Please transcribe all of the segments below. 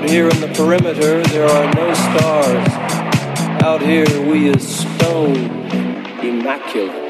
Out here in the perimeter, there are no stars. Out here, we is stone, immaculate.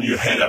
And your head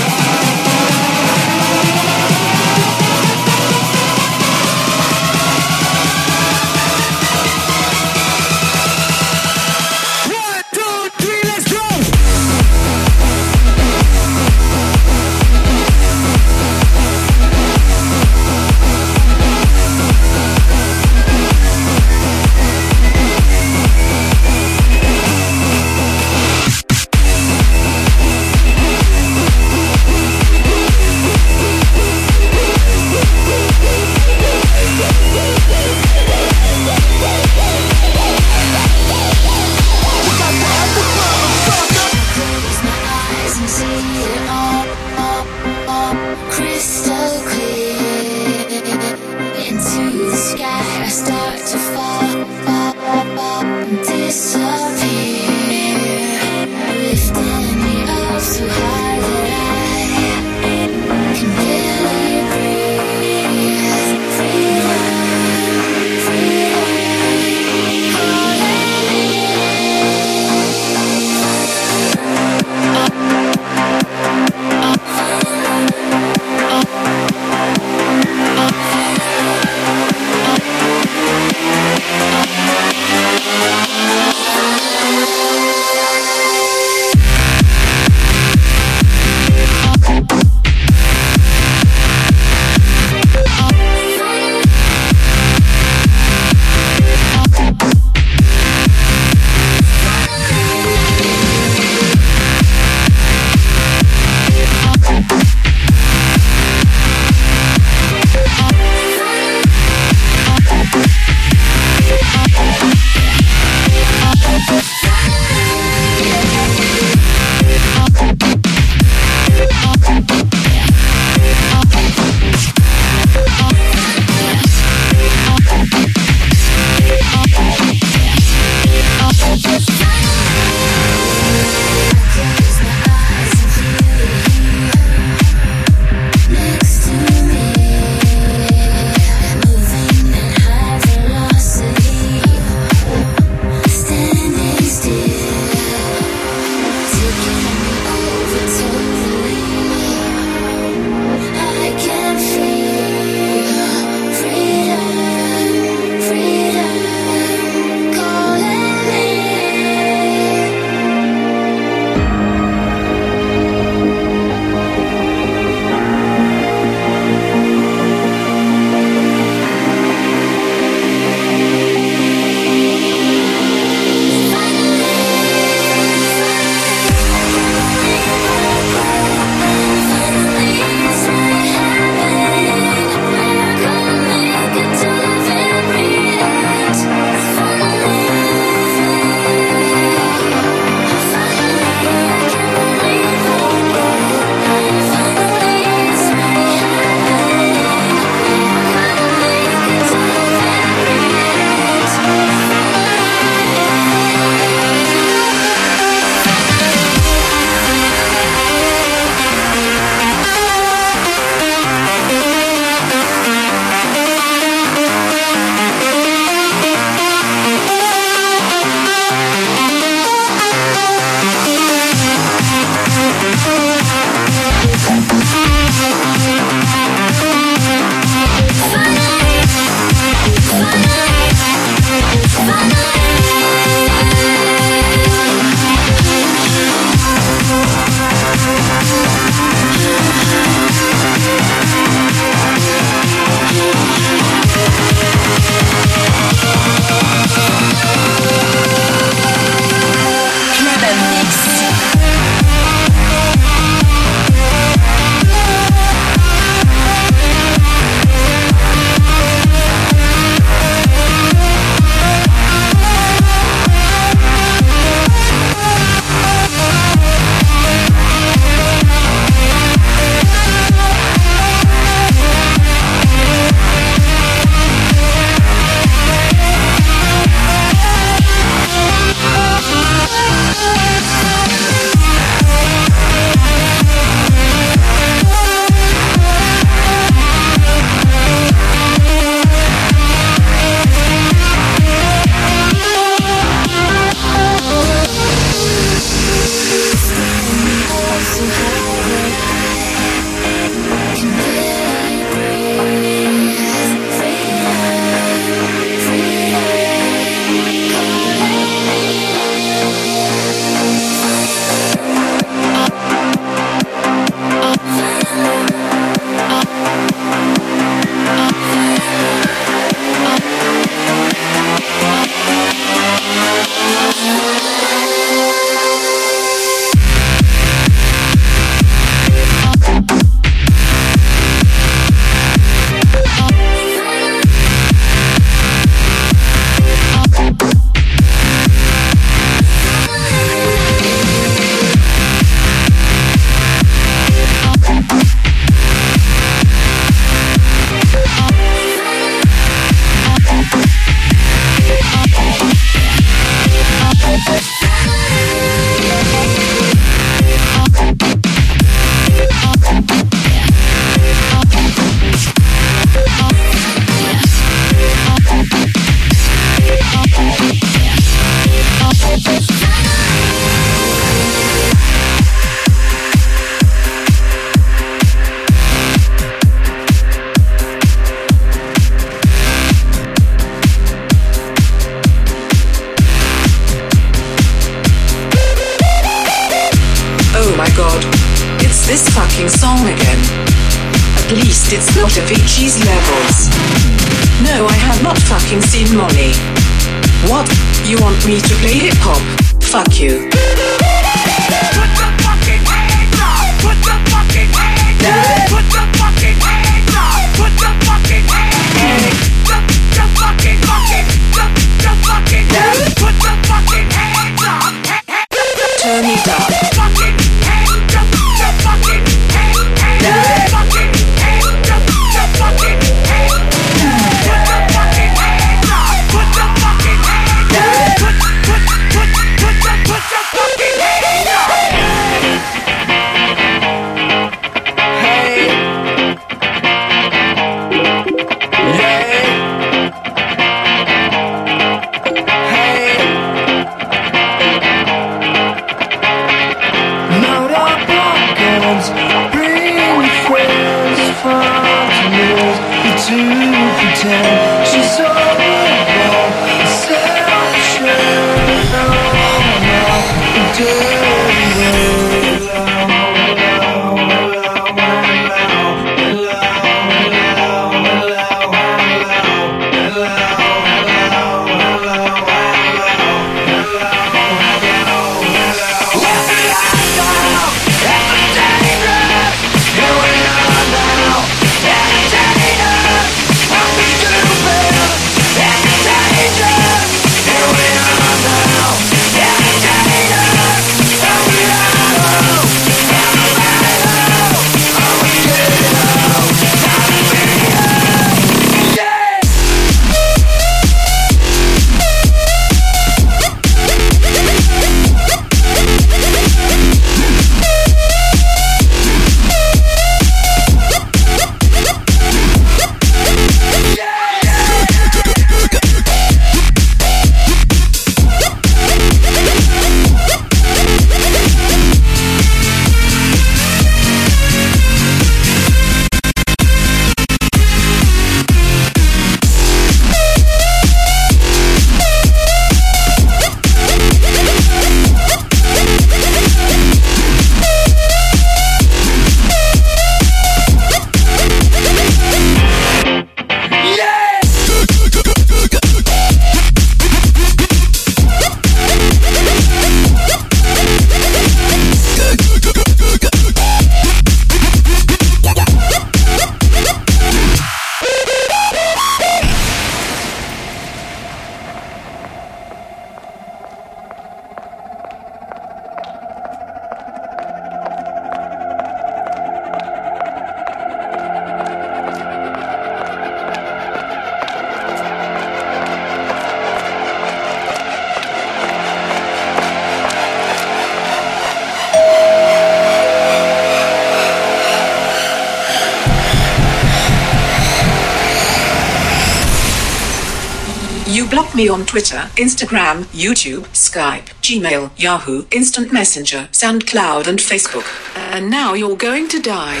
me on Twitter, Instagram, YouTube, Skype, Gmail, Yahoo, Instant Messenger, SoundCloud, and Facebook. And now you're going to die.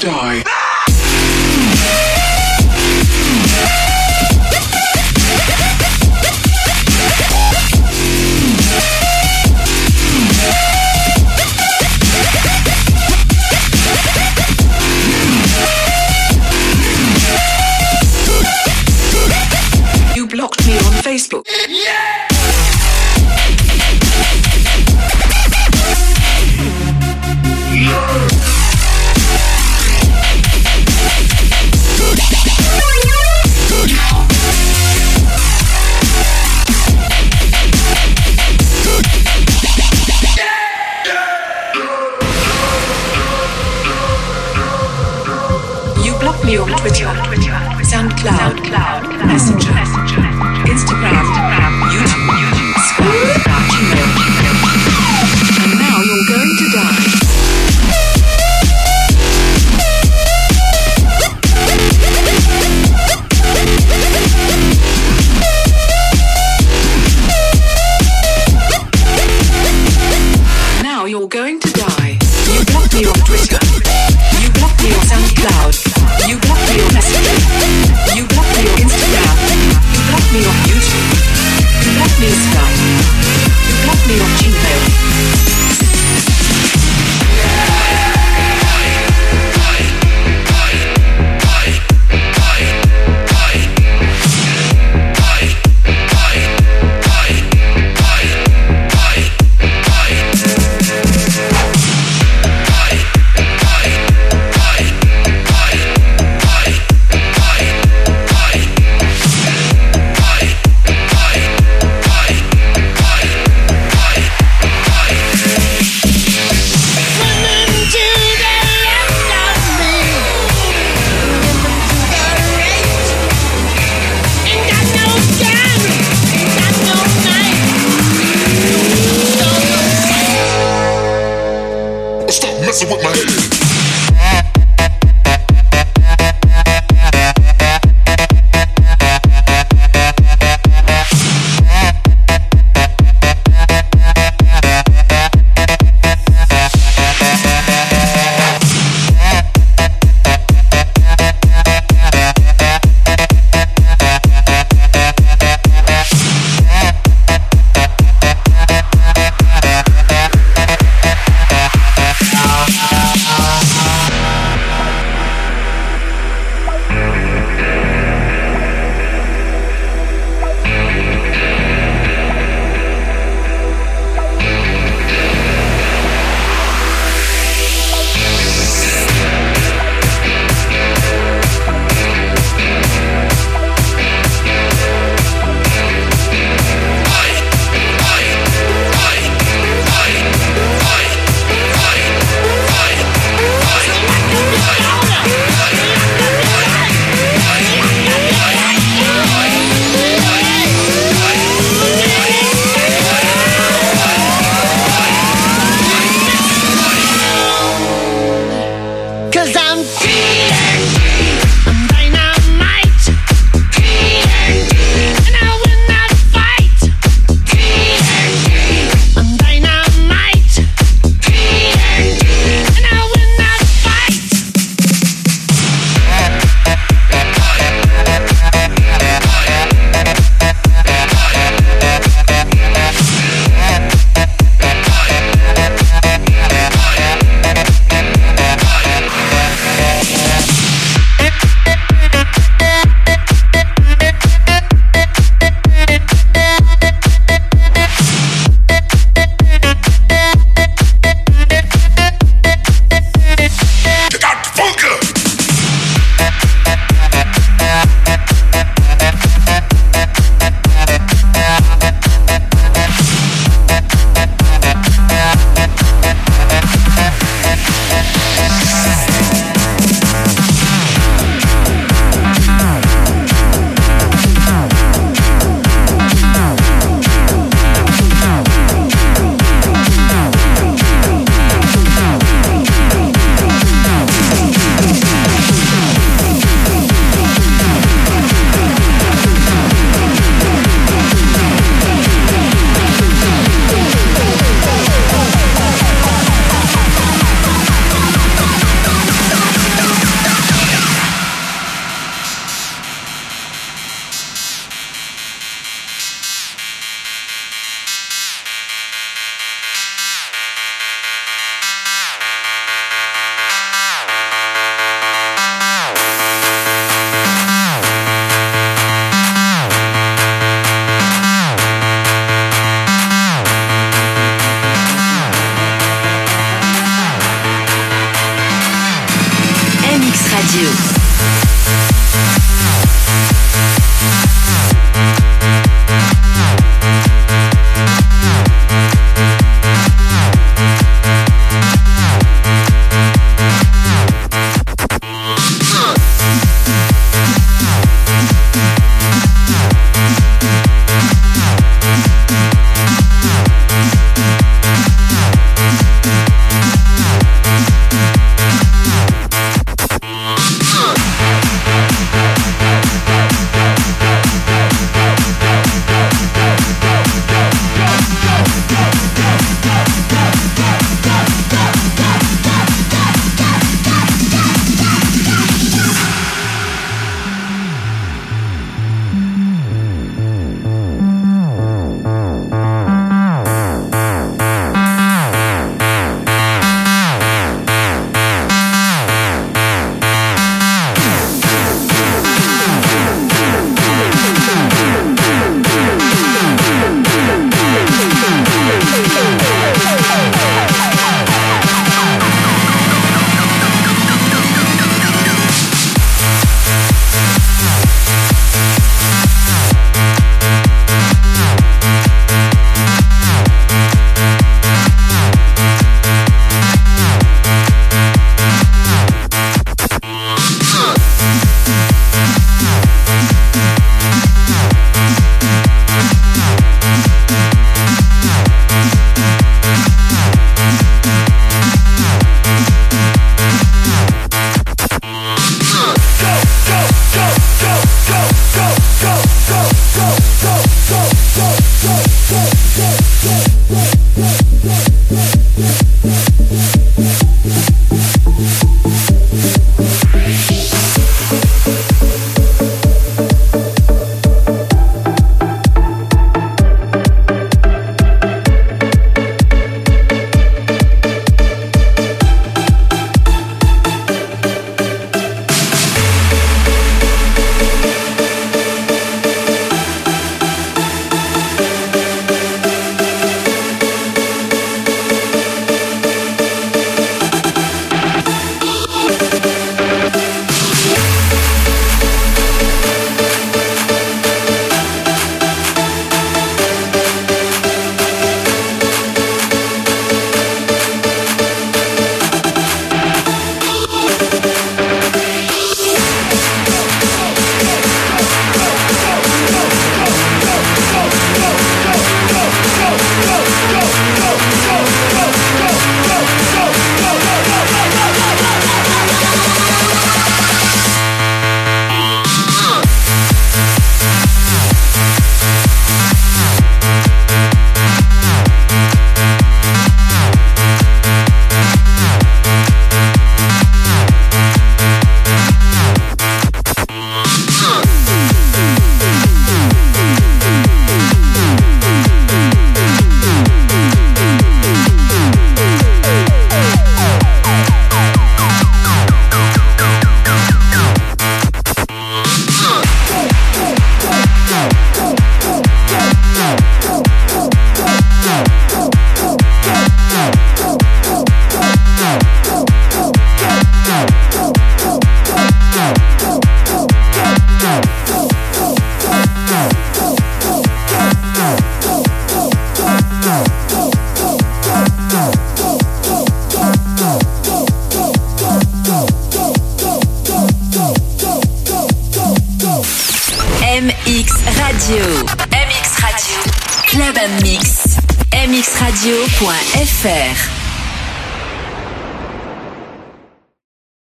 Die.